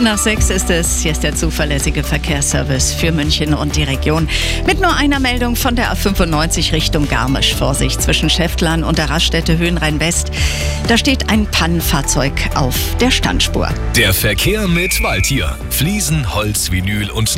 Minuten nach sechs ist es. Hier ist der zuverlässige Verkehrsservice für München und die Region. Mit nur einer Meldung von der A95 Richtung Garmisch. Vorsicht zwischen Schäftlern und der Raststätte Höhenrhein-West. Da steht ein Pannenfahrzeug auf der Standspur. Der Verkehr mit Waldtier. Fliesen, Holz, Vinyl und